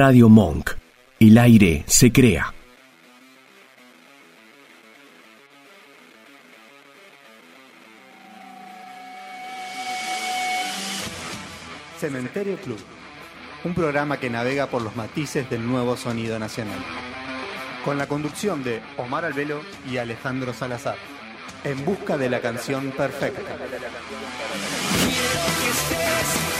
Radio Monk. El aire se crea. Cementerio Club, un programa que navega por los matices del nuevo sonido nacional. Con la conducción de Omar Albelo y Alejandro Salazar, en busca de la canción perfecta. Muy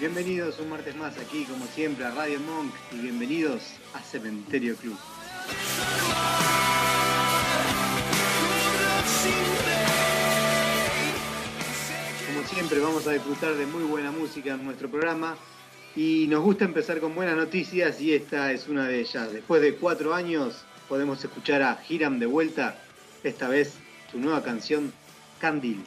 bienvenidos un martes más aquí como siempre a Radio Monk y bienvenidos a Cementerio Club. Como siempre vamos a disfrutar de muy buena música en nuestro programa y nos gusta empezar con buenas noticias y esta es una de ellas. Después de cuatro años podemos escuchar a Hiram de vuelta, esta vez su nueva canción Candil.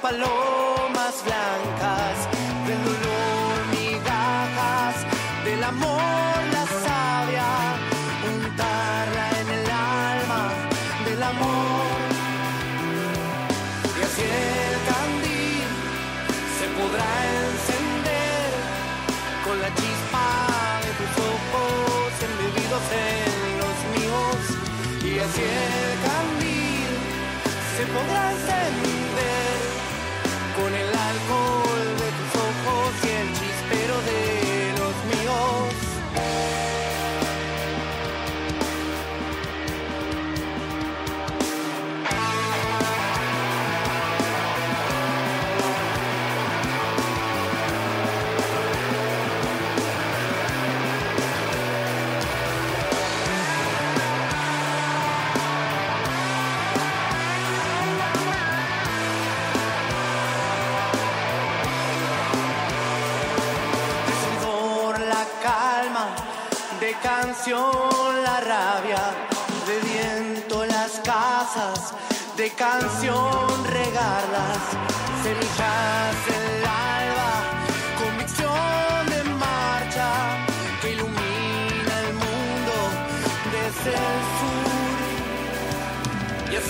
Palomas blancas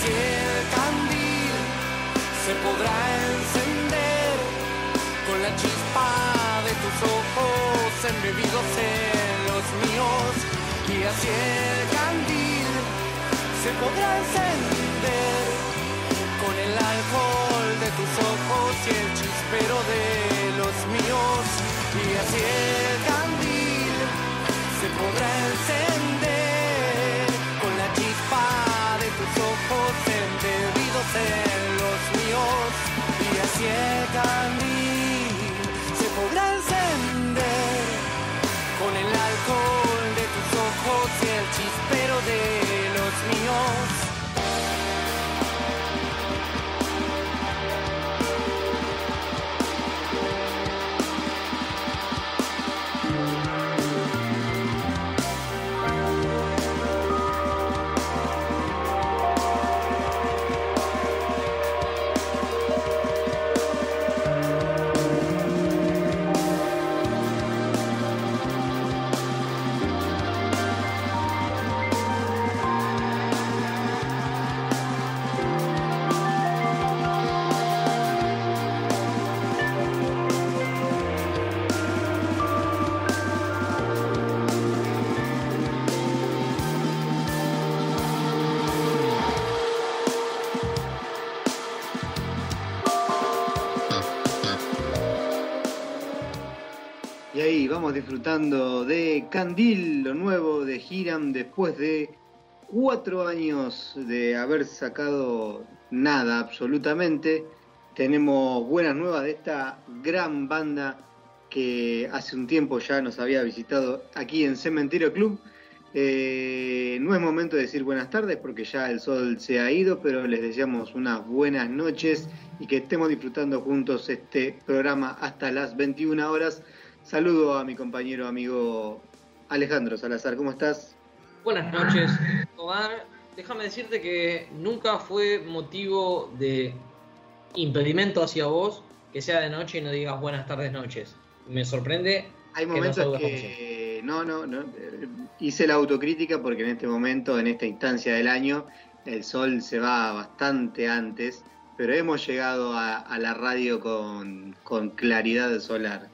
El candil se podrá encender con la chispa de tus ojos embebidos en los míos. Y así el candil se podrá encender con el alcohol de tus ojos y el chispero de los míos. Y así el candil se podrá encender ojos embebidos en los míos y así el candil se podrá encender con el alcohol de tus ojos y el chispero de los míos. Disfrutando de Candil, lo nuevo de Hiram, después de cuatro años de haber sacado nada absolutamente. Tenemos buenas nuevas de esta gran banda que hace un tiempo ya nos había visitado aquí en Cementerio Club. Eh, no es momento de decir buenas tardes porque ya el sol se ha ido, pero les deseamos unas buenas noches y que estemos disfrutando juntos este programa hasta las 21 horas. Saludo a mi compañero amigo Alejandro Salazar, ¿cómo estás? Buenas noches, Omar. Déjame decirte que nunca fue motivo de impedimento hacia vos que sea de noche y no digas buenas tardes noches. Me sorprende. Hay momentos que, no, no, no, hice la autocrítica porque en este momento, en esta instancia del año, el sol se va bastante antes, pero hemos llegado a, a la radio con, con claridad solar.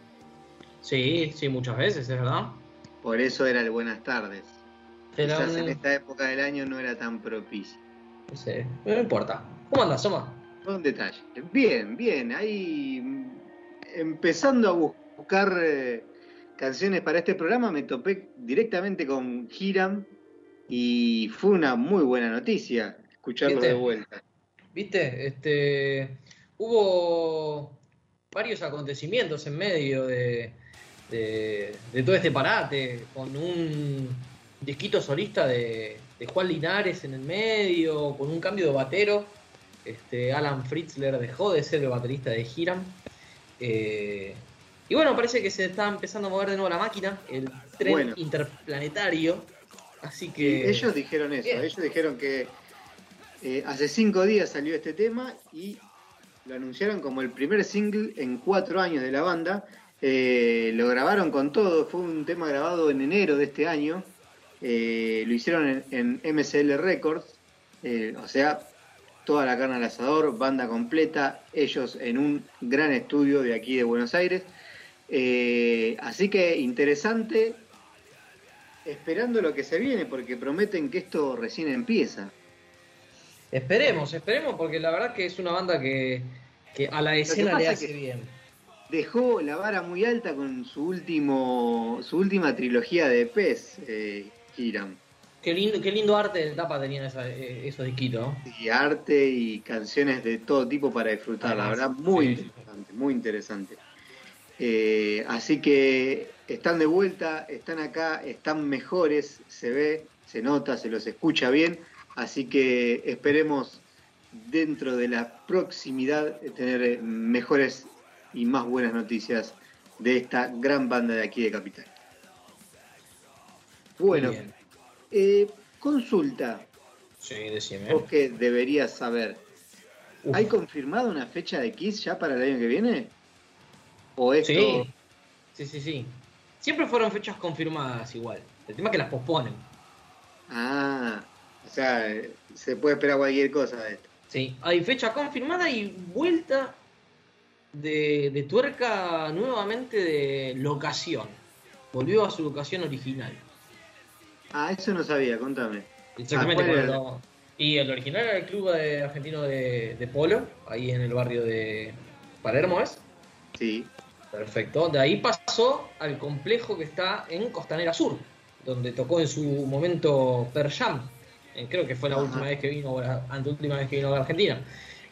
Sí, sí, muchas veces, es verdad. Por eso era el buenas tardes. Pero Quizás en esta época del año no era tan propicio. no sé, no importa. ¿Cómo andas, Soma? Un detalle. Bien, bien. Ahí empezando a buscar eh, canciones para este programa, me topé directamente con Hiram y fue una muy buena noticia escucharlo ¿Viste? de vuelta. ¿Viste? Este, hubo varios acontecimientos en medio de, de, de todo este parate, con un disquito solista de, de Juan Linares en el medio, con un cambio de batero. Este, Alan Fritzler dejó de ser el baterista de Hiram. Eh, y bueno, parece que se está empezando a mover de nuevo la máquina, el tren Bueno. interplanetario. Así que. ellos dijeron eso, Bien. ellos dijeron que eh, hace cinco días salió este tema y lo anunciaron como el primer single en cuatro años de la banda. Eh, lo grabaron con todo, fue un tema grabado en enero de este año. Eh, lo hicieron en, en MCL Records, eh, o sea, toda la carne al asador, banda completa, ellos en un gran estudio de aquí de Buenos Aires. Eh, así que interesante, esperando lo que se viene, porque prometen que esto recién empieza. Esperemos, esperemos, porque la verdad que es una banda que, que a la escena le es hace que- bien. Dejó la vara muy alta con su último, su última trilogía de EPs, eh, Hiram. Qué lindo, qué lindo arte de tapa tenían esa- eh, esos disquitos. Y arte y canciones de todo tipo para disfrutar, la verdad, muy Sí, interesante, muy interesante. Eh, así que están de vuelta, están acá, están mejores, se ve, se nota, se los escucha bien, así que esperemos dentro de la proximidad tener mejores y más buenas noticias de esta gran banda de aquí de Capital. Bueno, eh, consulta, Sí, decime. vos que deberías saber. Uf. ¿Hay confirmada una fecha de Kiss ya para el año que viene? ¿O esto? Sí, sí, sí, sí. Siempre fueron fechas confirmadas igual. El tema es que las posponen. Ah, o sea, eh, se puede esperar cualquier cosa de esto. Sí, hay fecha confirmada y vuelta de, de tuerca nuevamente de locación. Volvió a su locación original. Ah, eso no sabía, contame. Exactamente. Ah, Y el original era el club de- argentino de, de polo, ahí en el barrio de Palermo, ¿es? Sí. Perfecto. De ahí pasó al complejo que está en Costanera Sur, donde tocó en su momento Per Jam. Eh, Creo que fue la Ajá. última vez que vino, anteúltima vez que vino a Argentina.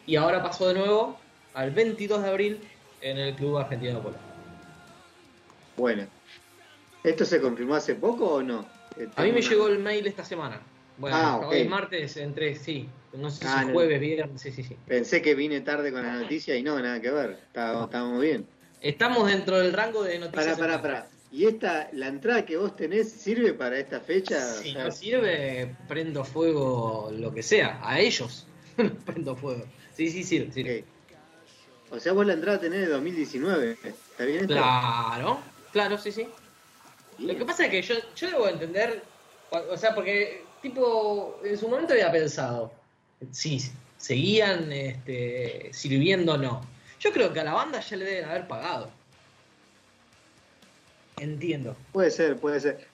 Y ahora pasó de nuevo al 22 de abril en el Club Argentino de Polo. Bueno. ¿Esto se confirmó hace poco o no? A mí me llegó el mail esta semana. Bueno, Ah, ok. hoy es martes, entré, sí. No sé Ah, si no. jueves, viernes, sí, sí, sí. Pensé que vine tarde con la noticia y no, nada que ver. Estábamos, estábamos bien. Estamos dentro del rango de noticias. Pará, pará, pará. ¿Y esta, la entrada que vos tenés sirve para esta fecha? Si O sea, no sirve, prendo fuego lo que sea. A ellos prendo fuego. Sí, sí, sirve. sirve. O sea, vos la entrada tenés de 2019. ¿Está bien esto? Claro, claro, sí, sí. Lo que pasa es que yo, yo debo entender, o sea, porque tipo, en su momento había pensado, si seguían este, sirviendo o no. Yo creo que a la banda ya le deben haber pagado. Entiendo. Puede ser, puede ser.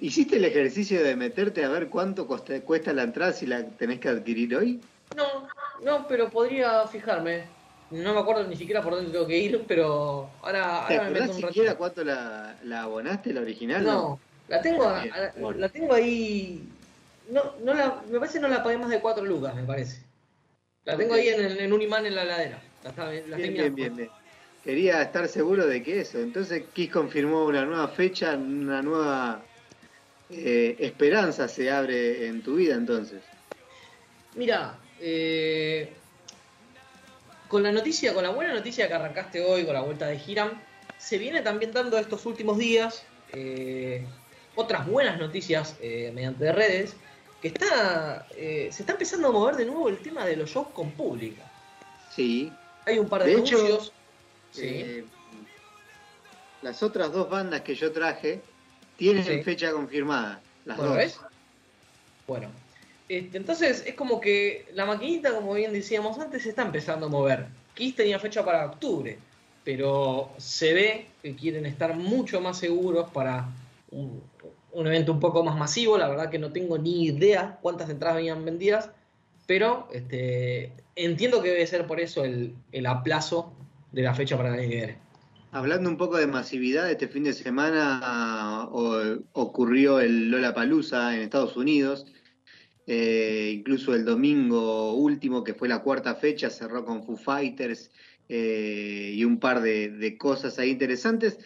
¿Hiciste el ejercicio de meterte a ver cuánto costa- cuesta la entrada si la tenés que adquirir hoy? No, no, pero podría fijarme. No me acuerdo ni siquiera por dónde tengo que ir, pero ahora, ¿Te ahora me meto un siquiera cuánto la, la abonaste, la original? No, la tengo, Ah, bien, a- bueno. la tengo ahí. No, no la, me parece que no la pagué más de 4 lucas, me parece. La tengo ahí en, un imán en la heladera. La, Bien, bien, bien. Quería estar seguro de que eso. Entonces Kiss confirmó una nueva fecha, una nueva eh, esperanza se abre en tu vida entonces. Mira, eh, con la noticia, con la buena noticia que arrancaste hoy con la vuelta de Hiram, se viene también dando estos últimos días eh, otras buenas noticias eh, mediante redes, que está, eh, se está empezando a mover de nuevo el tema de los shows con público. Sí. Hay un par de, De hecho, anuncios. Sí. las otras dos bandas que yo traje tienen Sí. fecha confirmada. Las Bueno, dos. ¿ves? Bueno, este, entonces es como que la maquinita, como bien decíamos antes, se está empezando a mover. Kiss tenía fecha para octubre, pero se ve que quieren estar mucho más seguros para un, evento un poco más masivo. La verdad que no tengo ni idea cuántas entradas venían vendidas, pero este, entiendo que debe ser por eso el, aplazo de la fecha para el año que. Hablando un poco de masividad, este fin de semana o- ocurrió el Lollapalooza en Estados Unidos. Eh, incluso el domingo último, que fue la cuarta fecha, cerró con Foo Fighters eh, y un par de, cosas ahí interesantes,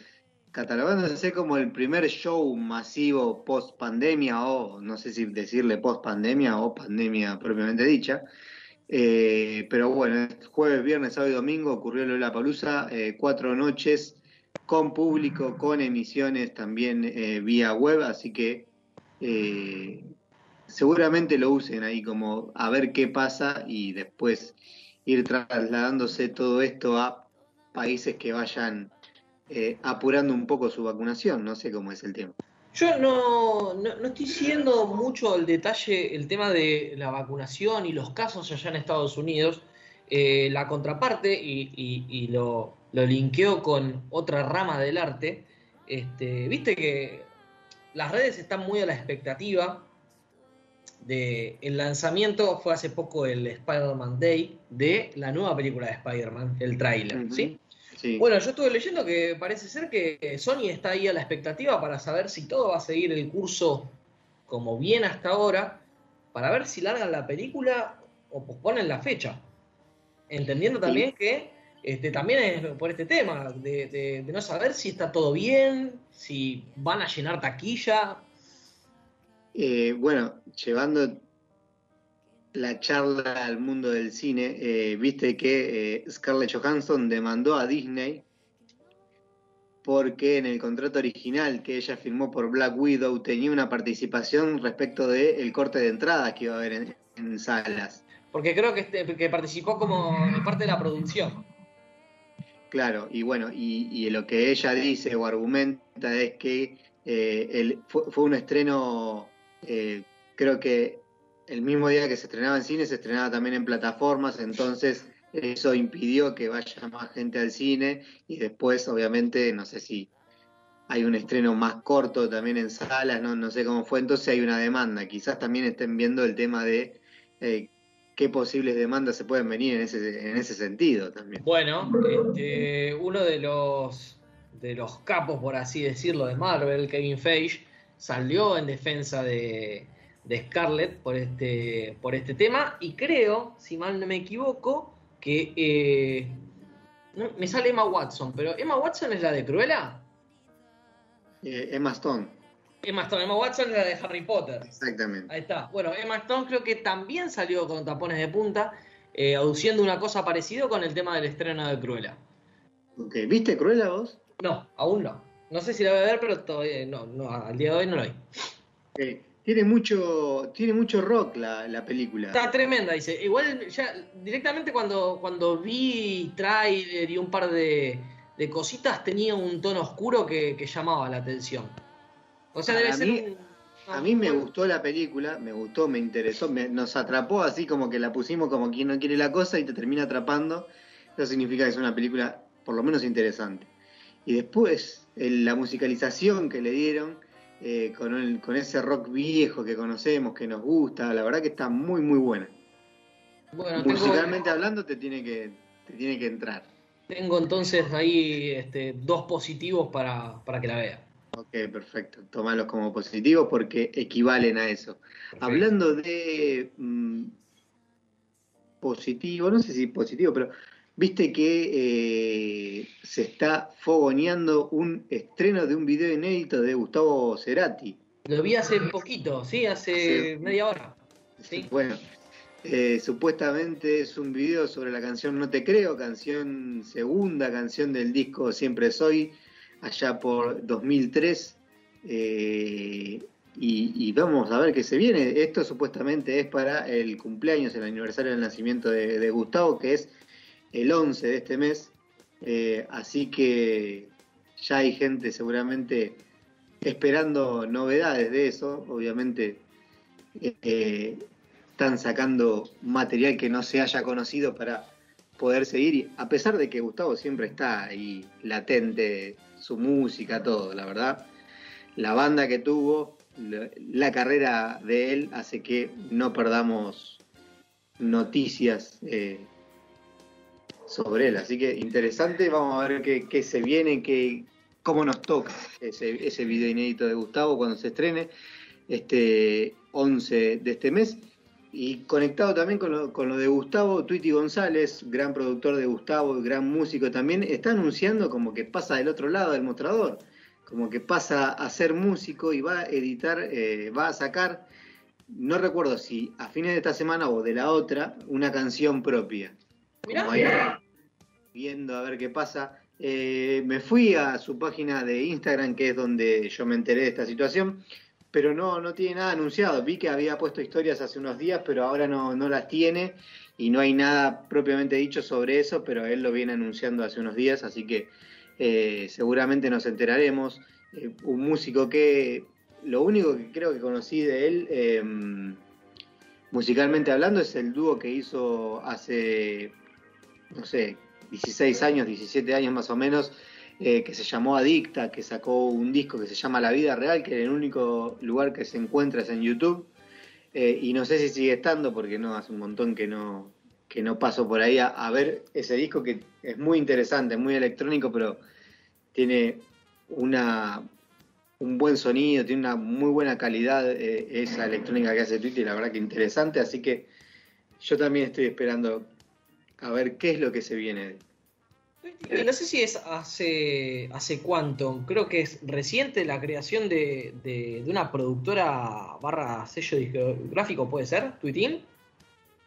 catalogándose como el primer show masivo post pandemia, o no sé si decirle post pandemia o pandemia propiamente dicha. Eh, pero bueno, jueves, viernes, sábado y domingo ocurrió la Palusa, cuatro noches con público, con emisiones también vía web, así que seguramente lo usen ahí como a ver qué pasa y después ir trasladándose todo esto a países que vayan eh, apurando un poco su vacunación, no sé cómo es el tema. Yo no, no, no estoy siguiendo mucho el detalle, el tema de la vacunación y los casos allá en Estados Unidos. Eh, la contraparte, y, y- y lo, lo linkeo con otra rama del arte, este, viste que las redes están muy a la expectativa de el lanzamiento, fue hace poco el Spider-Man Day, de la nueva película de Spider-Man, el tráiler. ¿sí? Sí. Bueno, yo estuve leyendo que parece ser que Sony está ahí a la expectativa para saber si todo va a seguir el curso como bien hasta ahora, para ver si largan la película o posponen la fecha. Entendiendo también que este, también es por este tema, de, de- de no saber si está todo bien, si van a llenar taquilla. Eh, bueno, llevando la charla al mundo del cine, eh, viste que eh, Scarlett Johansson demandó a Disney porque en el contrato original que ella firmó por Black Widow tenía una participación respecto del corte de entradas que iba a haber en, en salas. Porque creo que, este- que participó como parte de la producción. Claro, y bueno, y, y lo que ella dice o argumenta es que eh, el- fue, fue un estreno, eh, creo que el mismo día que se estrenaba en cine, se estrenaba también en plataformas, entonces eso impidió que vaya más gente al cine y después, obviamente, no sé si hay un estreno más corto también en salas, no, no sé cómo fue, entonces hay una demanda. Quizás también estén viendo el tema de eh, qué posibles demandas se pueden venir en ese, en ese sentido también. Bueno, este, uno de los, de los capos, por así decirlo, de Marvel, Kevin Feige, salió en defensa de, de Scarlett por este, por este tema y creo, si mal no me equivoco, que eh, no, me sale Emma Watson, pero Emma Watson es la de Cruella. Eh, Emma Stone, Emma Stone, Emma Watson es la de Harry Potter. exactamente. Ahí está. Bueno, Emma Stone creo que también salió con tapones de punta, eh, aduciendo una cosa parecida con el tema del estreno de Cruella. Ok, ¿Viste Cruella vos? No, aún no. No sé si la voy a ver, pero todavía no, no, al día de hoy no la vi. Tiene mucho, tiene mucho rock la, la película. Está tremenda, dice. Igual ya directamente cuando, cuando vi trailer y un par de, de cositas tenía un tono oscuro que, que llamaba la atención. O sea, debe ser. A mí me gustó la película, me gustó, me interesó, me- nos atrapó así como que la pusimos como quien no quiere la cosa y te termina atrapando. Eso significa que es una película por lo menos interesante. Y después el- la musicalización que le dieron eh, con, el- con ese rock viejo que conocemos, que nos gusta, la verdad que está muy muy buena. Bueno, tengo- Musicalmente hablando te tiene que te tiene que entrar. Tengo entonces ahí este, dos positivos para, para que la vea. Ok, perfecto. Tómalos como positivos porque equivalen a eso. Hablando de mm, positivo, no sé si positivo, pero viste que eh, se está fogoneando un estreno de un video inédito de Gustavo Cerati. Lo vi hace poquito, sí, hace media hora. Sí. Bueno, eh, supuestamente es un video sobre la canción No Te Creo, canción segunda, canción del disco Siempre Soy, allá por 2003. eh, y, y vamos a ver qué se viene. Esto supuestamente es para el cumpleaños, el aniversario del nacimiento de, de Gustavo, que es el 11 de este mes. Eh, así que ya hay gente seguramente esperando novedades de eso. Obviamente eh, están sacando material que no se haya conocido para poder seguir. Y a pesar de que Gustavo siempre está ahí latente, su música, todo, la verdad. La banda que tuvo, la, la carrera de él hace que no perdamos noticias eh, sobre él. Así que interesante, vamos a ver qué, se viene, qué, cómo nos toca ese, video inédito de Gustavo cuando se estrene, este 11 de este mes. Y conectado también con lo, con lo de Gustavo, Twitty González, gran productor de Gustavo, gran músico también, está anunciando como que pasa del otro lado del mostrador, como que pasa a ser músico y va a editar, eh, va a sacar, no recuerdo si a fines de esta semana o de la otra, una canción propia. Viendo a ver qué pasa. Eh, me fui a su página de Instagram, que es donde yo me enteré de esta situación, pero no, no tiene nada anunciado. Vi que había puesto historias hace unos días, pero ahora no, no las tiene y no hay nada propiamente dicho sobre eso, pero él lo viene anunciando hace unos días, así que eh, seguramente nos enteraremos. Eh, un músico que lo único que creo que conocí de él, musicalmente hablando, es el dúo que hizo hace, no sé, 16 años, 17 años más o menos, eh, que se llamó Adicta, que sacó un disco que se llama La Vida Real, que el único lugar que se encuentra es en YouTube. Eh, y no sé si sigue estando, porque no, hace un montón que no, que no paso por ahí a, ver ese disco que es muy interesante, muy electrónico, pero tiene una un buen sonido, tiene una muy buena calidad eh, esa electrónica que hace Twitty, la verdad que interesante, así que yo también estoy esperando a ver qué es lo que se viene. Y No sé si es hace, hace cuánto, creo que es reciente la creación de, de- de una productora barra sello discográfico, ¿puede ser? ¿Twitin?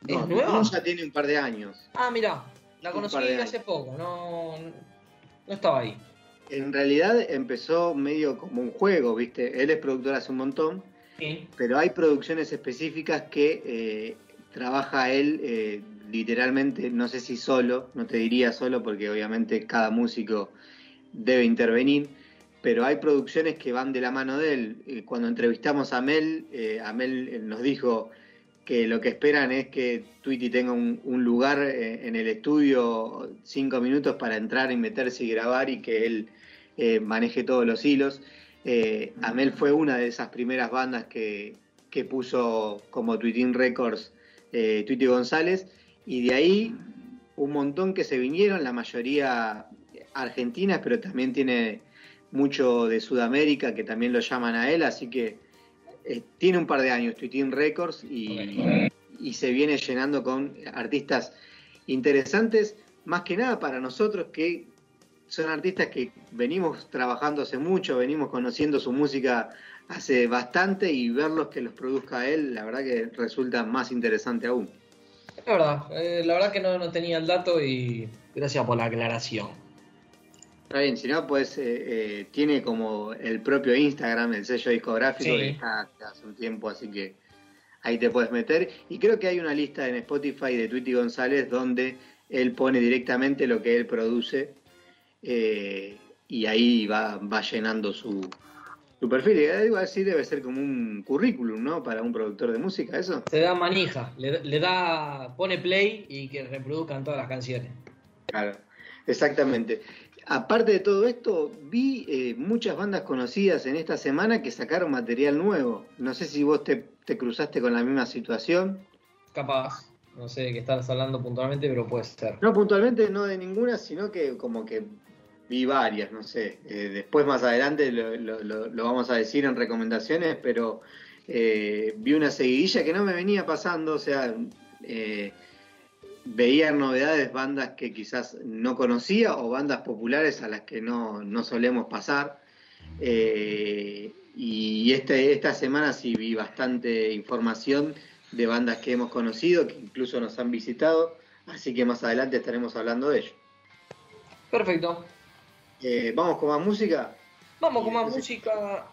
¿Es No, nueva? ya tiene un par de años. Ah, mira, la conocí hace poco, no, no estaba ahí. En realidad empezó medio como un juego, ¿viste? Él es productor hace un montón, Sí. pero hay producciones específicas que eh, trabaja él eh, literalmente, no sé si solo, no te diría solo porque obviamente cada músico debe intervenir, pero hay producciones que van de la mano de él. Eh, Cuando entrevistamos a Mel, eh, a Mel eh, nos dijo que lo que esperan es que Tweety tenga un, lugar eh, en el estudio, cinco minutos para entrar y meterse y grabar y que él maneje todos los hilos. Amel fue una de esas primeras bandas que, que puso como Tweeting Records Tweety González y de ahí un montón que se vinieron, la mayoría argentinas, pero también tiene mucho de Sudamérica que también lo llaman a él, así que eh, tiene un par de años Tweeting Records y, y se viene llenando con artistas interesantes, más que nada para nosotros que son artistas que venimos trabajando hace mucho, venimos conociendo su música hace bastante y verlos que los produzca él, la verdad que resulta más interesante aún. Es verdad, eh, la verdad que no, no tenía el dato y gracias por la aclaración. Está bien, si no, pues eh, eh, tiene como el propio Instagram, el sello discográfico, Sí. que está hace un tiempo, así que ahí te puedes meter. Y creo que hay una lista en Spotify de Tweety González donde él pone directamente lo que él produce y ahí va, va llenando su, su perfil. Algo así debe ser como un currículum, ¿no? Para un productor de música, eso. Se da manija, le, le da, pone play y que reproduzcan todas las canciones. Claro, exactamente. Aparte de todo esto, vi eh, muchas bandas conocidas en esta semana que sacaron material nuevo. No sé si vos te, te cruzaste con la misma situación. Capaz. No sé de qué estás hablando puntualmente, pero puede ser. No puntualmente, no de ninguna, sino que como que vi varias, no sé. Eh, después más adelante lo, vamos a decir en recomendaciones, pero eh, vi una seguidilla que no me venía pasando, o sea, eh, veía novedades bandas que quizás no conocía o bandas populares a las que no, no solemos pasar. Y este, esta semana sí vi bastante información de bandas que hemos conocido, que incluso nos han visitado, así que más adelante estaremos hablando de ello. Perfecto. Eh, Vamos con más música. Vamos con más Entonces- música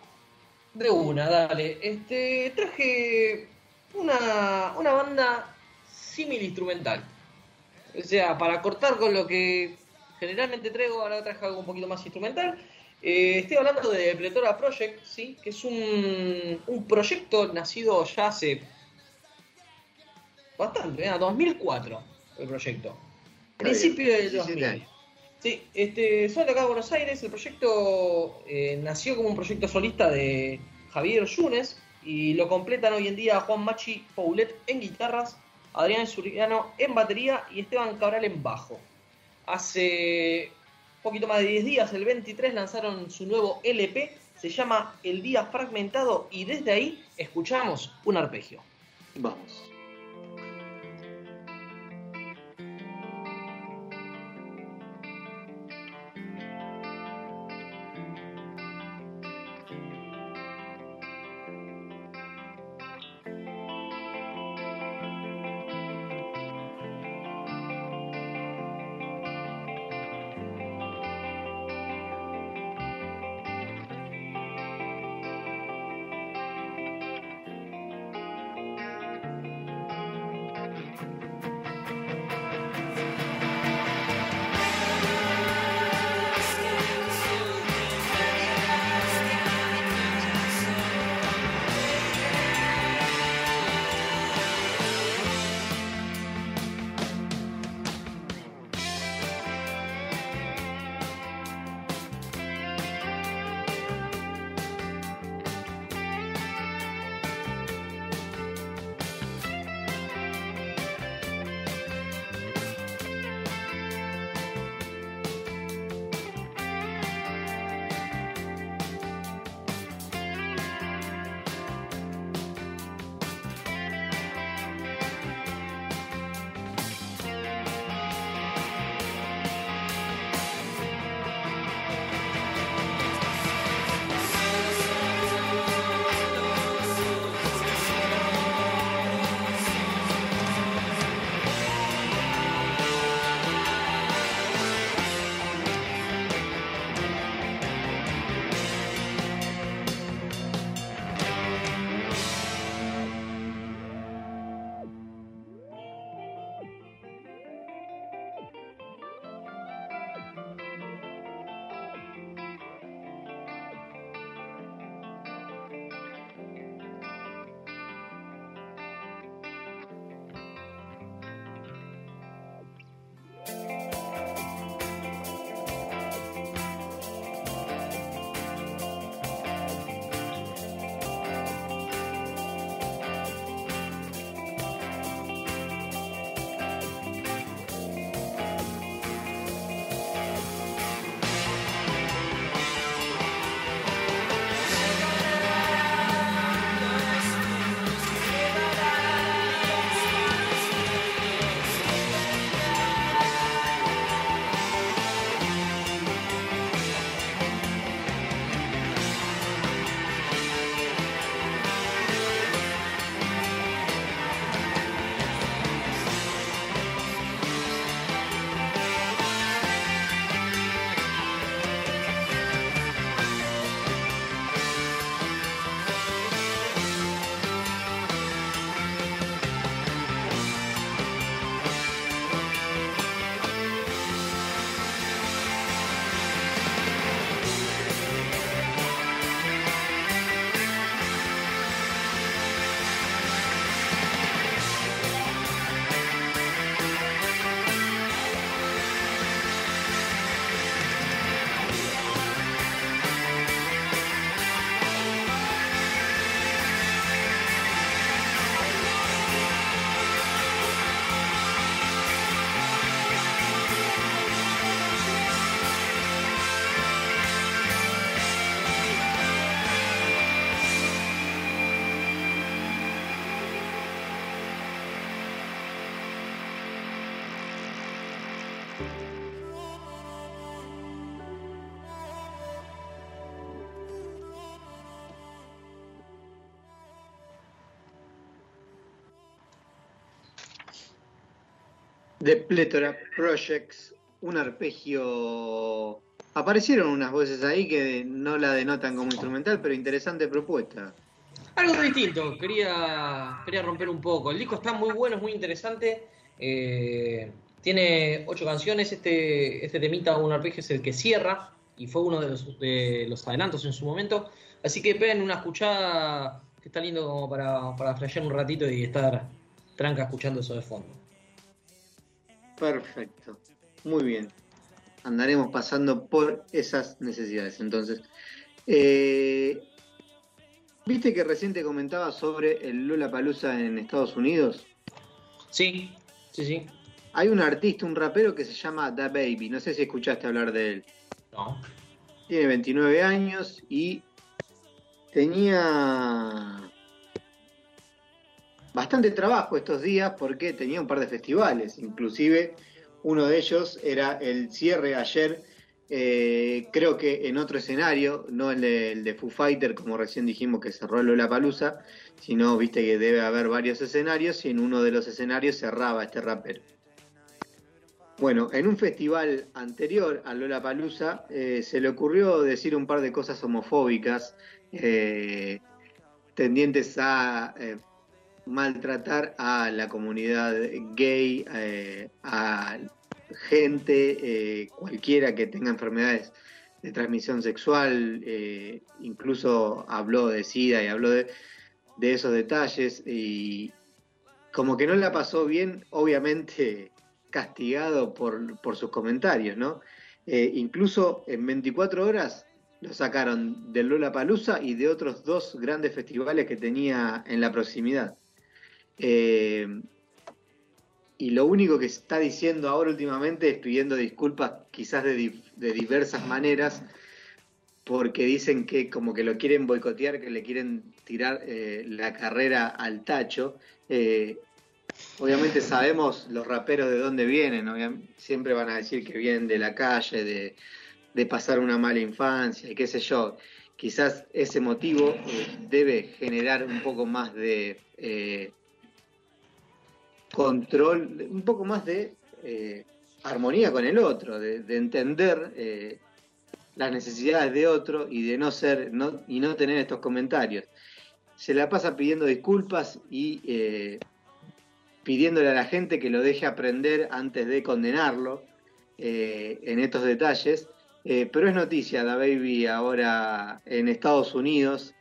de una, dale. Este, traje una, una banda símil instrumental. O sea, para cortar con lo que generalmente traigo, ahora traje algo un poquito más instrumental. Eh, estoy hablando de Pletora Project, ¿sí? que es un, un proyecto nacido ya hace bastante, ¿eh? 2004 el proyecto. Principio del 17 2000. años. Sí, este, son de acá de Buenos Aires. El proyecto eh, nació como un proyecto solista de Javier Yunes y lo completan hoy en día Juan Machi Paulet en guitarras, Adrián Suriano en batería y Esteban Cabral en bajo. Hace poquito más de 10 días, el 23, lanzaron su nuevo LP, se llama El Día Fragmentado y desde ahí escuchamos un arpegio. Vamos. The Plethora Projects, un arpegio. Aparecieron unas voces ahí que no la denotan como instrumental, pero interesante propuesta. Algo distinto, quería, quería romper un poco. El disco está muy bueno, es muy interesante. eh, tiene ocho canciones. Este, este temita, un arpegio, es el que cierra y fue uno de los, de los adelantos en su momento. Así que peguen una escuchada que está lindo como para, para flashear un ratito y estar tranca escuchando eso de fondo. Perfecto. Muy bien. Andaremos pasando por esas necesidades. Entonces, eh, ¿viste que recién te comentaba sobre el Lola Palusa en Estados Unidos? Sí, sí, sí. Hay un artista, un rapero que se llama Da Baby. No sé si escuchaste hablar de él. No. Tiene 29 años y tenía bastante trabajo estos días porque tenía un par de festivales. Inclusive uno de ellos era el cierre ayer, eh, creo que en otro escenario, no el de, el de Foo Fighter, como recién dijimos que cerró la Palusa, sino viste que debe haber varios escenarios y en uno de los escenarios cerraba este rapero. Bueno, en un festival anterior a Lola Palusa se le ocurrió decir un par de cosas homofóbicas eh, tendientes a eh, maltratar a la comunidad gay, eh, a gente, eh, cualquiera que tenga enfermedades de transmisión sexual, eh, incluso habló de SIDA y habló de, de esos detalles y como que no la pasó bien, obviamente castigado por, por sus comentarios, ¿no? Incluso en 24 horas lo sacaron del Lola Palusa y de otros dos grandes festivales que tenía en la proximidad. Eh, y lo único que está diciendo ahora últimamente es pidiendo disculpas quizás de, de, diversas maneras porque dicen que como que lo quieren boicotear, que le quieren tirar eh, la carrera al tacho. Eh, obviamente sabemos los raperos de dónde vienen, siempre van a decir que vienen de la calle, de, de pasar una mala infancia y qué sé yo. Quizás ese motivo debe generar un poco más de control, un poco más de eh, armonía con el otro, de, de entender eh, las necesidades de otro y de no ser no, y no tener estos comentarios. Se la pasa pidiendo disculpas y eh, pidiéndole a la gente que lo deje aprender antes de condenarlo en estos detalles. pero es noticia, Da Baby ahora en Estados Unidos.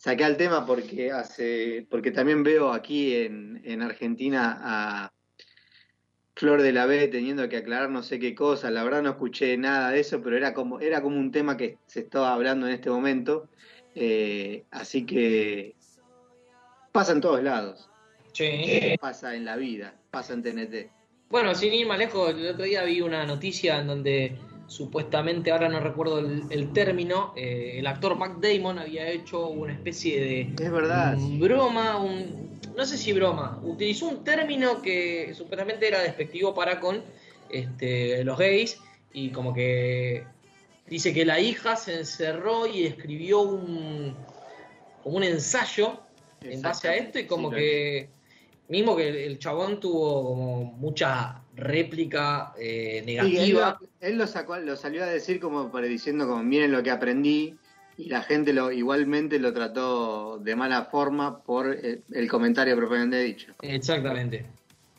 Saqué el tema porque hace porque también veo aquí en, en, Argentina a Flor de la B teniendo que aclarar no sé qué cosa, la verdad no escuché nada de eso, pero era como, era como un tema que se estaba hablando en este momento, eh, así que pasa en todos lados, sí. pasa en la vida, pasa en TNT. Bueno, sin ir más lejos, el otro día vi una noticia en donde supuestamente, ahora no recuerdo el, el término, eh, el actor Matt Damon había hecho una especie de es verdad. Un broma, un, no sé si broma, utilizó un término que supuestamente era despectivo para con este, los gays y como que dice que la hija se encerró y escribió un, como un ensayo en base a esto y como sí, que mismo que el, el, chabón tuvo como mucha réplica eh, negativa. Sí, él, él, lo sacó, lo salió a decir como para diciendo como miren lo que aprendí y la gente lo igualmente lo trató de mala forma por el, el comentario propiamente dicho. Exactamente.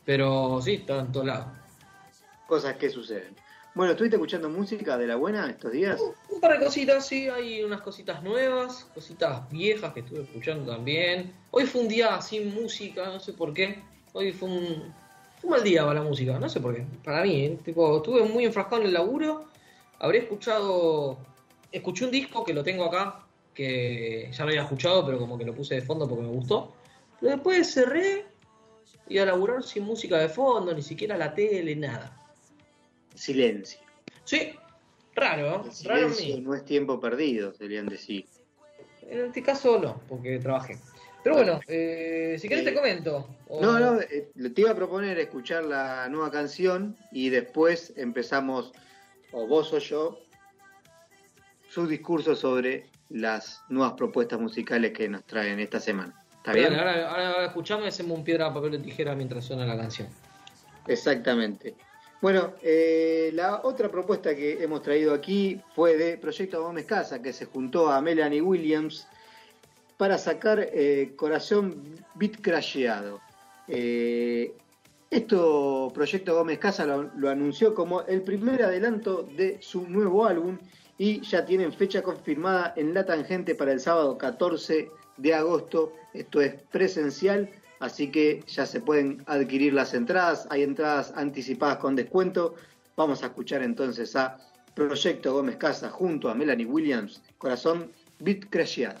Pero sí, está en todos lados. Cosas que suceden. Bueno, ¿estuviste escuchando música de la buena estos días? Un, un, par de cositas, sí, hay unas cositas nuevas, cositas viejas que estuve escuchando también. Hoy fue un día sin música, no sé por qué. Hoy fue un, un mal día para la música, no sé por qué. Para mí, ¿eh? tipo, estuve muy enfrascado en el laburo. Habré escuchado. Escuché un disco que lo tengo acá, que ya lo había escuchado, pero como que lo puse de fondo porque me gustó. Pero después cerré y a laburar sin música de fondo, ni siquiera la tele, nada. Silencio. Sí, raro, El raro silencio no es tiempo perdido, deberían decir. En este caso no, porque trabajé. Pero bueno, eh, si querés te comento. O... No, no, eh, te iba a proponer escuchar la nueva canción y después empezamos, o vos o yo, su discurso sobre las nuevas propuestas musicales que nos traen esta semana. ¿Está bien? Ahora, ahora, escuchamos y hacemos un piedra, papel o tijera mientras suena la canción. Exactamente. Bueno, eh, la otra propuesta que hemos traído aquí fue de Proyecto Gómez Casa, que se juntó a Melanie Williams para sacar eh, Corazón Beat Crasheado. Eh, esto Proyecto Gómez Casa lo, anunció como el primer adelanto de su nuevo álbum y ya tienen fecha confirmada en La Tangente para el sábado 14 de agosto. Esto es presencial así que ya se pueden adquirir las entradas, hay entradas anticipadas con descuento. Vamos a escuchar entonces a Proyecto Gómez Casa junto a Melanie Williams, Corazón Beat Crasheado.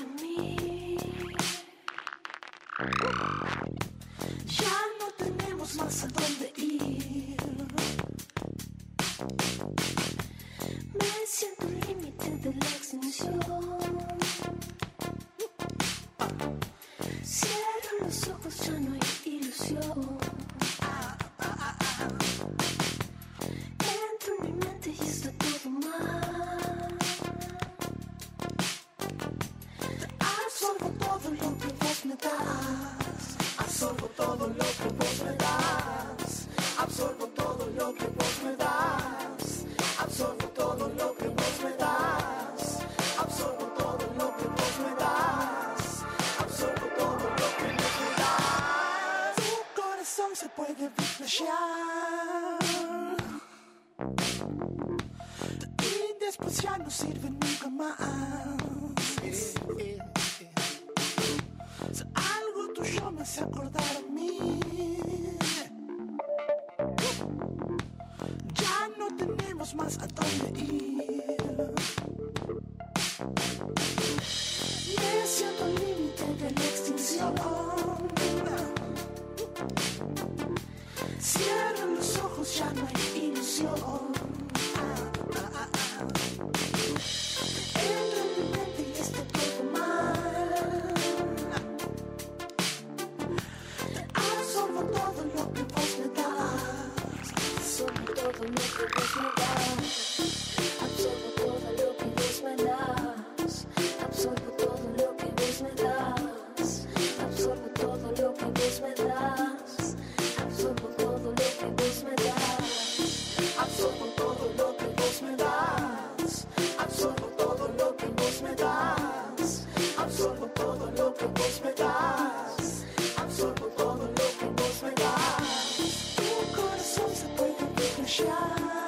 todo lo que vos me das. Absorbo todo lo que vos me das. Tu corazón se puede desmayar.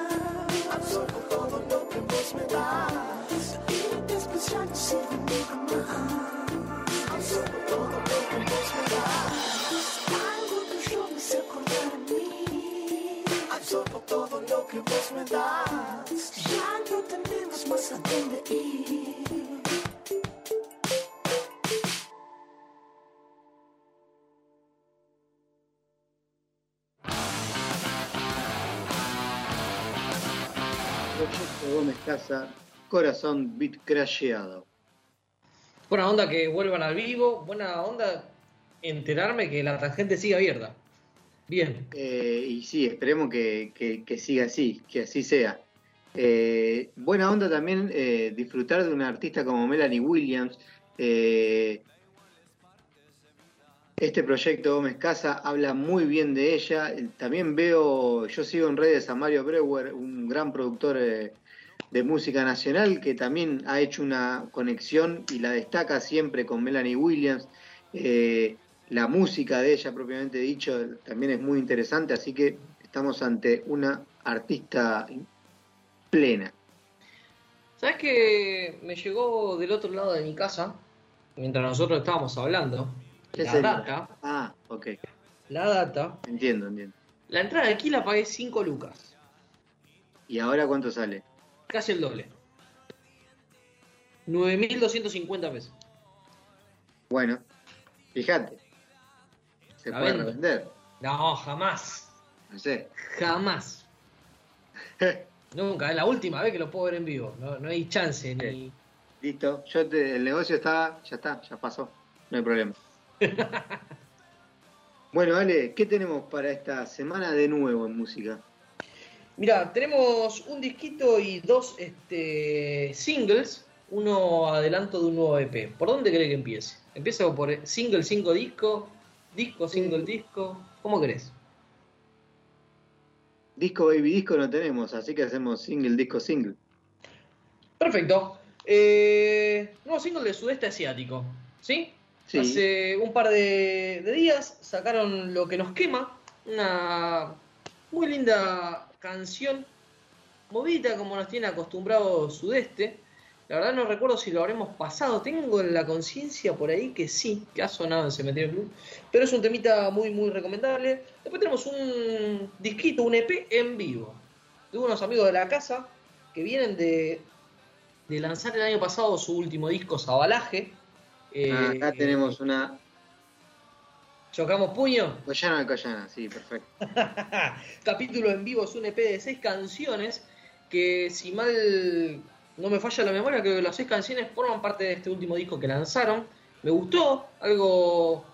Casa, corazón bit crasheado. Buena onda que vuelvan al vivo, buena onda enterarme que la tangente sigue abierta. Bien. Eh, y sí, esperemos que, siga así, que así sea. Eh, buena onda también eh, disfrutar de una artista como Melanie Williams. este proyecto Gómez Casa habla muy bien de ella. También veo, yo sigo en redes a Mario Breuer, un gran productor de música nacional que también ha hecho una conexión y la destaca siempre con Melanie Williams. Eh, la música de ella, propiamente dicho, también es muy interesante, así que estamos ante una artista plena. ¿Sabes que me llegó del otro lado de mi casa, mientras nosotros estábamos hablando? ¿Qué la sería? data, Ah, ok. la data, Entiendo, entiendo. la entrada aquí la pagué 5 lucas, ¿Y ahora cuánto sale? Casi el doble. 9.250 pesos. Bueno, fíjate. Se La puede vendo. revender. No, jamás, No sé. jamás. Nunca, es la última vez que lo puedo ver en vivo. No, no hay chance ni. Listo. Yo te- el negocio está, ya está, ya pasó. No hay problema. bueno, Ale, ¿qué tenemos para esta semana de nuevo en música? Mira, tenemos un disquito y dos este, singles. Uno adelanto de un nuevo EP. ¿Por dónde cree que empiece? ¿Empiezo por single, cinco disco? ¿Disco, single, disco? ¿Cómo querés? Disco Baby Disco no tenemos, así que hacemos single, disco, single. Perfecto. Eh, nuevo single de Sudeste Asiático. ¿Sí? Sí. Hace un par de, de días sacaron Lo que nos quema. Una muy linda canción. Movida como nos tiene acostumbrado Sudeste. La verdad no recuerdo si lo habremos pasado. Tengo en la conciencia por ahí que sí, que ha sonado en Cementerio Club. Pero es un temita muy, muy recomendable. Después tenemos un disquito, un EP en vivo. De unos amigos de la casa que vienen de, de lanzar el año pasado su último disco, Sabalaje. Eh, Ah, Acá tenemos una Chocamos puño. Collana de Collana, sí, perfecto. Capítulo en vivo es un EP de seis canciones que si mal no me falla la memoria, creo que las seis canciones forman parte de este último disco que lanzaron. Me gustó, algo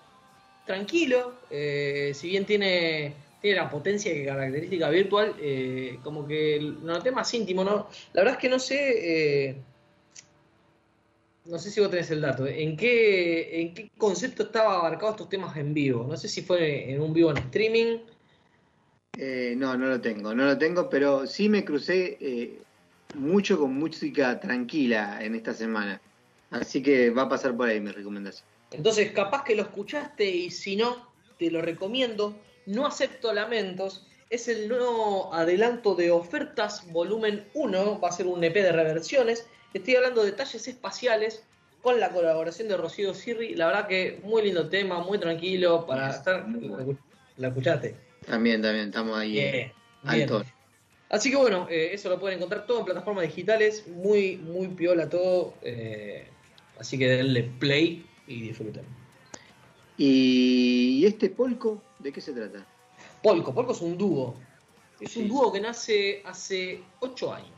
tranquilo, eh, si bien tiene, tiene la potencia que característica virtual, eh, como que lo noté más íntimo, ¿no? La verdad es que no sé, eh, no sé si vos tenés el dato, ¿en qué, en qué concepto estaba abarcado estos temas en vivo? No sé si fue en un vivo en streaming. Eh, no, no lo tengo, no lo tengo, pero sí me crucé eh, mucho con música tranquila en esta semana. Así que va a pasar por ahí mi recomendación. Entonces, capaz que lo escuchaste y si no, te lo recomiendo. No acepto lamentos. Es el nuevo adelanto de ofertas, volumen 1. Va a ser un EP de reversiones. Estoy hablando de detalles espaciales con la colaboración de Rocío Sirri. La verdad que muy lindo tema, muy tranquilo para estar. ¿La escuchaste? También, también, estamos ahí eh, Bien, al bien. Así que bueno, eh, eso lo pueden encontrar todo en plataformas digitales. Muy, muy piola todo. eh, así que denle play y disfruten. ¿Y, este polco, de qué se trata? Polco, Polco es un dúo. Es un dúo que nace hace 8 años.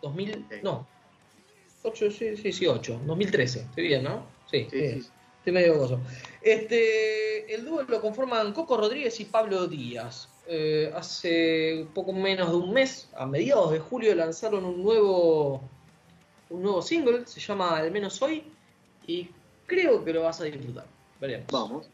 2000, Ok. no. 8, sí, sí, sí, 8. 2013. Estoy bien, ¿no? Sí, Sí, sí. Estoy medio gozo. Este, el dúo lo conforman Coco Rodríguez y Pablo Díaz. Eh, hace poco menos de un mes, a mediados de julio, lanzaron un nuevo, un nuevo single, se llama Al menos hoy, y creo que lo vas a disfrutar. Veremos. Vamos.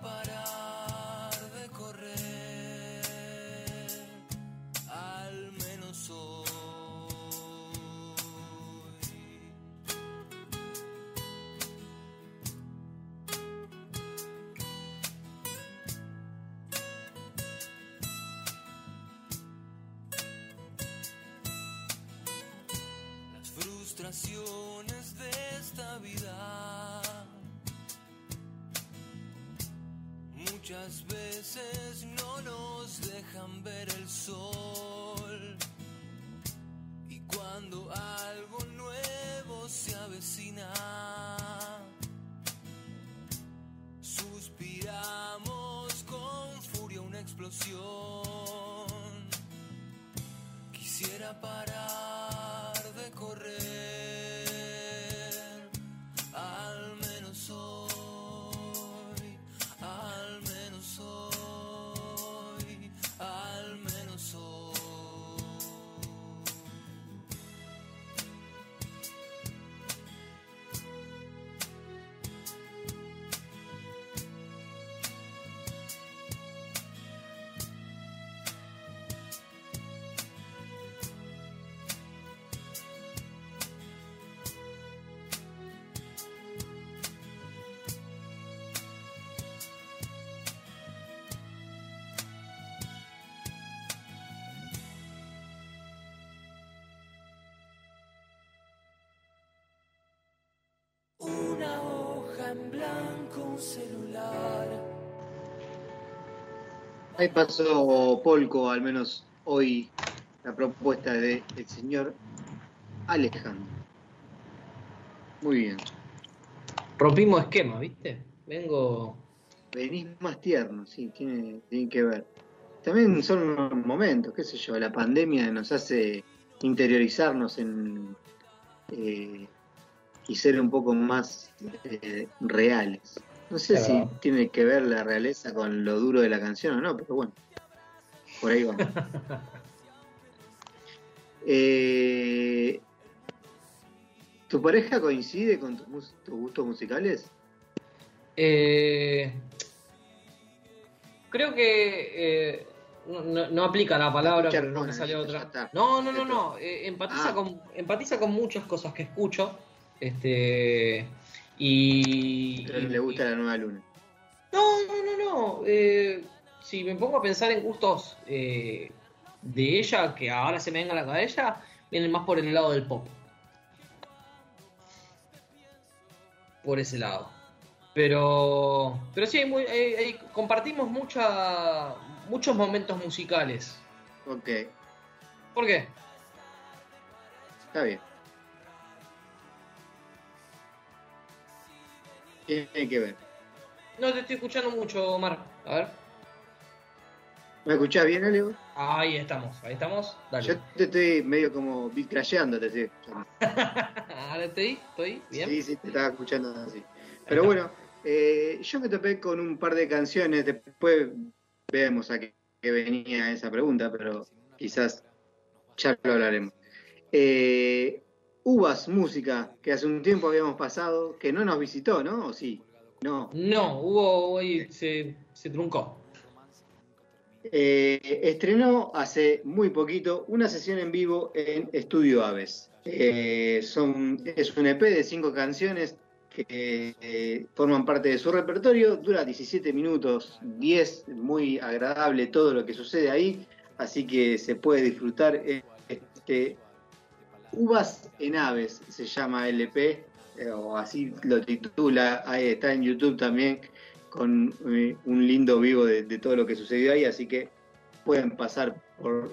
parar de correr, al menos hoy. Las frustraciones Muchas veces no nos dejan ver el sol. Y cuando algo nuevo se avecina, suspiramos con furia una explosión. Quisiera parar de correr, Ahí pasó Polco, al menos hoy, la propuesta del señor Alejandro. Muy bien. Rompimos esquema, ¿viste? Vengo. Venís más tierno, sí, tiene, tiene que ver. También son unos momentos, qué sé yo, la pandemia nos hace interiorizarnos en eh, y ser un poco más eh, reales. No sé si tiene que ver la realeza con lo duro de la canción o no, pero bueno, por ahí vamos. Eh, ¿Tu pareja coincide con tus, gustos musicales? Eh, creo que eh, no, aplica la palabra, pero no me sale otra. No, no, no. eh, empatiza, Ah. con, empatiza con muchas cosas que escucho. Este. Y. Pero no le gusta la nueva luna. No, no, no, no. eh, si me pongo a pensar en gustos eh, de ella, que ahora se me venga a la cabeza, vienen más por el lado del pop. Por ese lado. Pero, pero sí, muy- compartimos mucha, muchos momentos musicales. Ok, ¿Por qué? está bien. Tiene que ver. No te estoy escuchando mucho, Omar. A ver. ¿Me escuchás bien, Alejo? Ahí estamos, ahí estamos. Dale. Yo te estoy medio como crasheando, te estoy. Ahora estoy, estoy bien. Sí, sí, te estaba escuchando así. Pero bueno, eh, yo me topé con un par de canciones, después vemos a qué, qué venía esa pregunta, pero quizás ya lo hablaremos. Eh, Uvas Música, que hace un tiempo habíamos pasado, que no nos visitó, ¿no? ¿O sí? No. No, hubo hoy se, se truncó. Eh, estrenó hace muy poquito una sesión en vivo en Estudio Aves. Eh, son, es un EP de cinco canciones que eh, forman parte de su repertorio. Dura 17 minutos, 10, muy agradable todo lo que sucede ahí. Así que se puede disfrutar este Uvas en Aves, se llama el EP, eh, o así lo titula, ahí está en YouTube también con eh, un lindo vivo de, de todo lo que sucedió ahí, así que pueden pasar por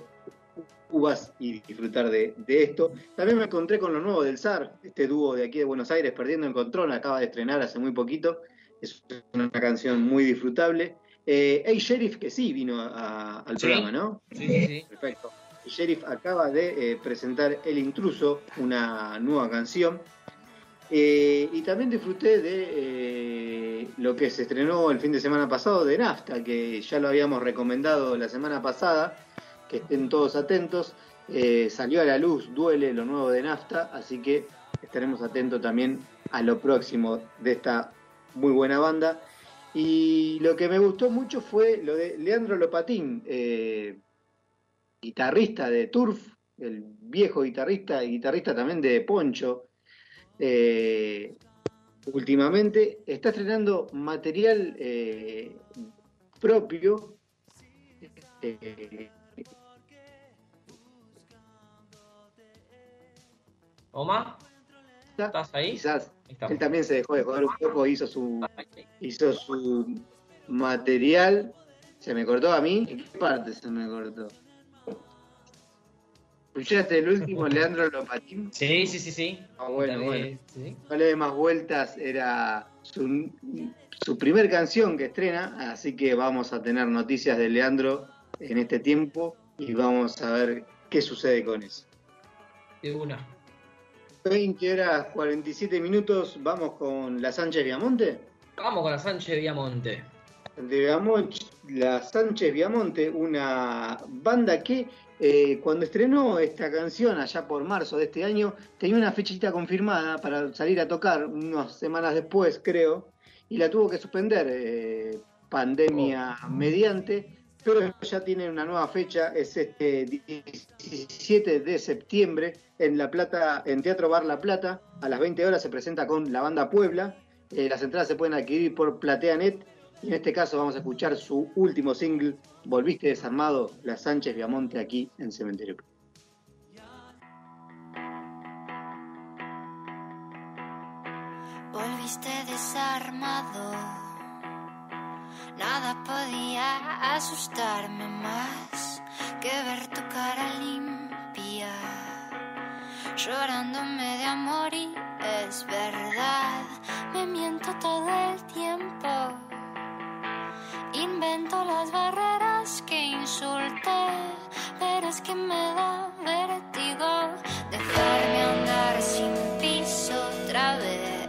uvas y disfrutar de, de esto. También me encontré con lo nuevo del SAR, este dúo de aquí de Buenos Aires, Perdiendo el Control, acaba de estrenar hace muy poquito, es una canción muy disfrutable. Eh, hey Sheriff, que sí vino a- a- al Sí. programa, ¿no? Sí, sí, sí. Perfecto. Sheriff acaba de eh, presentar El Intruso, una nueva canción. Eh, y también disfruté de eh, lo que se estrenó el fin de semana pasado de Nafta, que ya lo habíamos recomendado la semana pasada, que estén todos atentos. Salió a la luz, duele lo nuevo de Nafta, así que estaremos atentos también a lo próximo de esta muy buena banda. Y lo que me gustó mucho fue lo de Leandro Lopatín, guitarrista de Turf, el viejo guitarrista y guitarrista también de Poncho. Eh, últimamente está estrenando material eh, propio. eh, Omar, ¿Estás ahí? Quizás él también se dejó de joder un poco, hizo su, Ahí. hizo su material. ¿Se me cortó a mí? ¿En qué parte se me cortó? ¿Escuchaste el último, Leandro Lopatín? Sí, sí, sí, sí. Ah, bueno, Dale, bueno. sí. No le dé más vueltas, era su, su primer canción que estrena, así que vamos a tener noticias de Leandro en este tiempo y vamos a ver qué sucede con eso. De una. 20 horas 47 minutos, vamos con la Sánchez Viamonte. Vamos con la Sánchez Viamonte. De Viamonte, la Sánchez Viamonte, una banda que eh, cuando estrenó esta canción allá por marzo de este año, tenía una fechita confirmada para salir a tocar unas semanas después, creo, y la tuvo que suspender, eh, pandemia mediante, pero ya tiene una nueva fecha, es este 17 de septiembre en La Plata, en Teatro Bar La Plata, a las 20 horas se presenta con la banda Puebla, Eh, las entradas se pueden adquirir por PlateaNet y en este caso vamos a escuchar su último single, Volviste desarmado, La Sánchez Viamonte aquí en Cementerio. Volviste desarmado. Nada podía asustarme más que ver tu cara limpia, llorándome de amor y es verdad, me miento todo el tiempo. Invento las barreras que insulté, pero es que me da vértigo dejarme andar sin piso otra vez.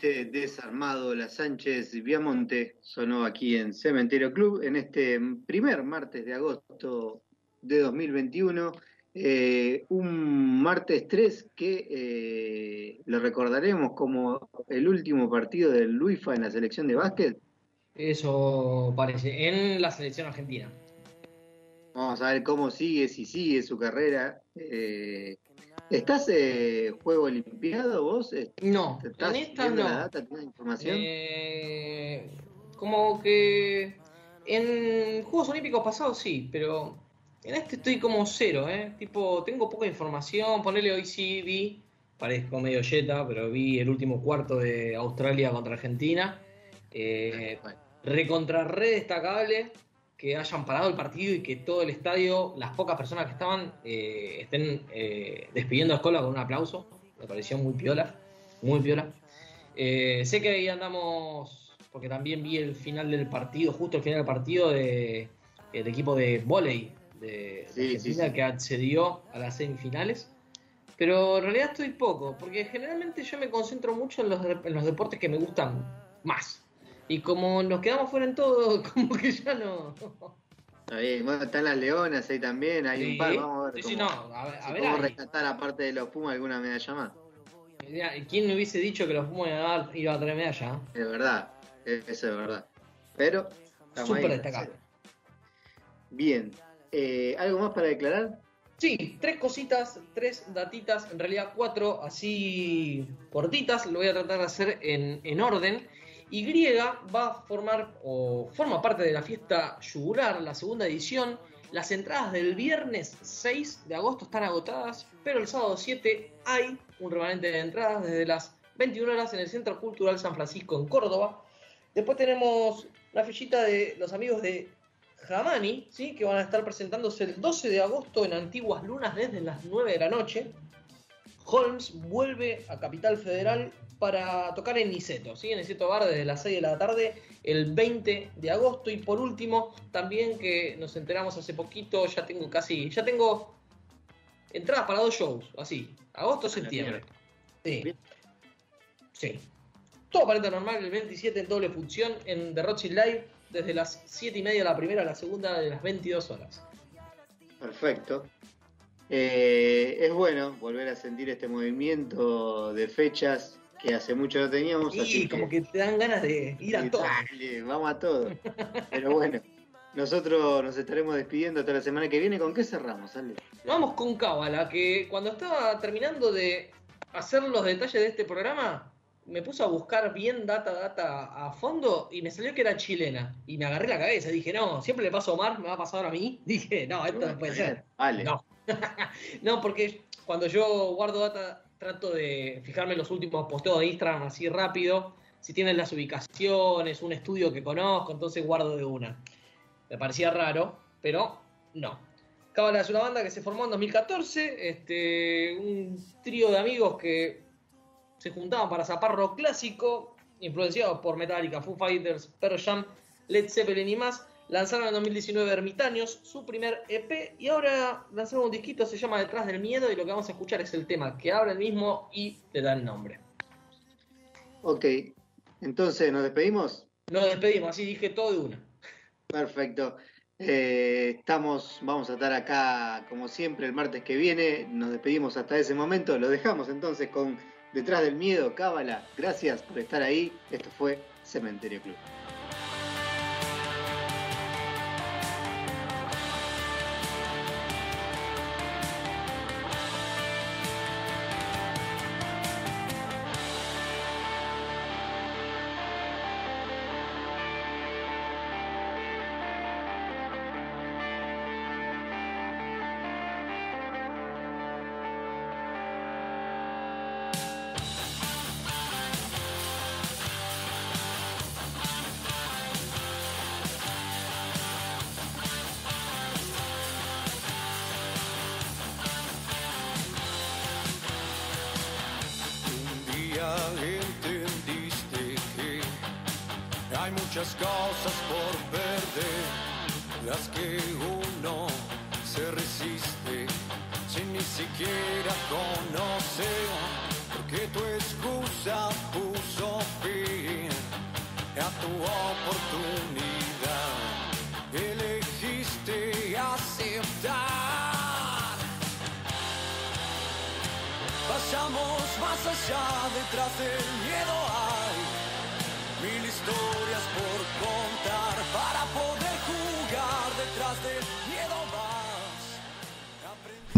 Desarmado, la Sánchez Viamonte sonó aquí en Cementerio Club en este primer martes de agosto de 2021. Eh, un martes 3 que eh, lo recordaremos como el último partido del Luifa en la selección de básquet. Eso parece, en la selección argentina. Vamos a ver cómo sigue, si sigue su carrera. Eh, ¿Estás eh, juego olimpiado vos? No, ¿Estás en esta no. la data? ¿Tienes información? Eh, como que en Juegos Olímpicos pasados sí, pero en este estoy como cero, ¿eh? Tipo, tengo poca información. Ponele hoy sí vi, parezco medio yeta, pero vi el último cuarto de Australia contra Argentina. Eh, recontra re destacable que hayan parado el partido y que todo el estadio, las pocas personas que estaban, eh, estén eh, despidiendo a Escola con un aplauso. Me pareció muy piola, muy piola. Eh, sé que ahí andamos, porque también vi el final del partido, justo el final del partido de el equipo de volei de, Sí, Argentina sí, sí. que accedió a las semifinales. Pero en realidad estoy poco, porque generalmente yo me concentro mucho en los, en los deportes que me gustan más. Y como nos quedamos fuera en todo, como que ya no. está bien. Bueno, están las leonas ahí también, hay Sí, un par, vamos a ver sí, cómo, no, a ver, a si ver podemos ahí. rescatar aparte de los Pumas alguna medalla más. ¿Quién me hubiese dicho que los Pumas iban a traer medalla? Es verdad, e- eso es verdad. Pero estamos Súper ahí. destacable. Bien, eh, ¿algo más para declarar? Sí, tres cositas, tres datitas, en realidad cuatro así cortitas, lo voy a tratar de hacer en, en orden. Y va a formar o forma parte de la fiesta yugular, la segunda edición. Las entradas del viernes 6 de agosto están agotadas, pero el sábado 7 hay un remanente de entradas desde las 21 horas en el Centro Cultural San Francisco en Córdoba. Después tenemos la fichita de los amigos de Jamani, ¿sí? que van a estar presentándose el 12 de agosto en Antiguas Lunas desde las 9 de la noche. Holmes vuelve a Capital Federal para tocar en Niceto, ¿sí? en Niceto Bar desde las 6 de la tarde el 20 de agosto. Y por último, también que nos enteramos hace poquito, ya tengo casi, ya tengo entradas para dos shows, así, agosto-septiembre. Sí. Bien. Sí. Todo aparenta normal el 27 en doble función en The Rothschild Live desde las 7 y media la primera a la segunda de las 22 horas. Perfecto. Eh, es bueno volver a sentir este movimiento de fechas que hace mucho no teníamos. Y así como que te dan ganas de ir a Sí, todo. dale, vamos a todo. Pero bueno, nosotros nos estaremos despidiendo hasta la semana que viene. ¿Con qué cerramos, Ale? Vamos con Cábala, que cuando estaba terminando de hacer los detalles de este programa, me puse a buscar bien data, data a fondo y me salió que era chilena. Y me agarré la cabeza, dije, no, siempre le paso a Omar, me va a pasar a mí. Dije, no, esto no puede ser. Vale. No. no, porque cuando yo guardo data, trato de fijarme en los últimos posteos de Instagram así rápido. Si tienen las ubicaciones, un estudio que conozco, entonces guardo de una. Me parecía raro, pero no. Cábala es una banda que se formó en 2014, este, un trío de amigos que se juntaban para zapar rock clásico, influenciados por Metallica, Foo Fighters, Pearl Jam, Led Zeppelin y más. Lanzaron en 2019 Ermitaños, su primer EP, y ahora lanzaron un disquito, se llama Detrás del Miedo, y lo que vamos a escuchar es el tema que abre el mismo y le da el nombre. Ok, entonces nos despedimos. Nos despedimos, así dije todo de una. Perfecto. Eh, estamos, vamos a estar acá como siempre el martes que viene. Nos despedimos hasta ese momento. Lo dejamos entonces con Detrás del Miedo, Cábala. Gracias por estar ahí. Esto fue Cementerio Club.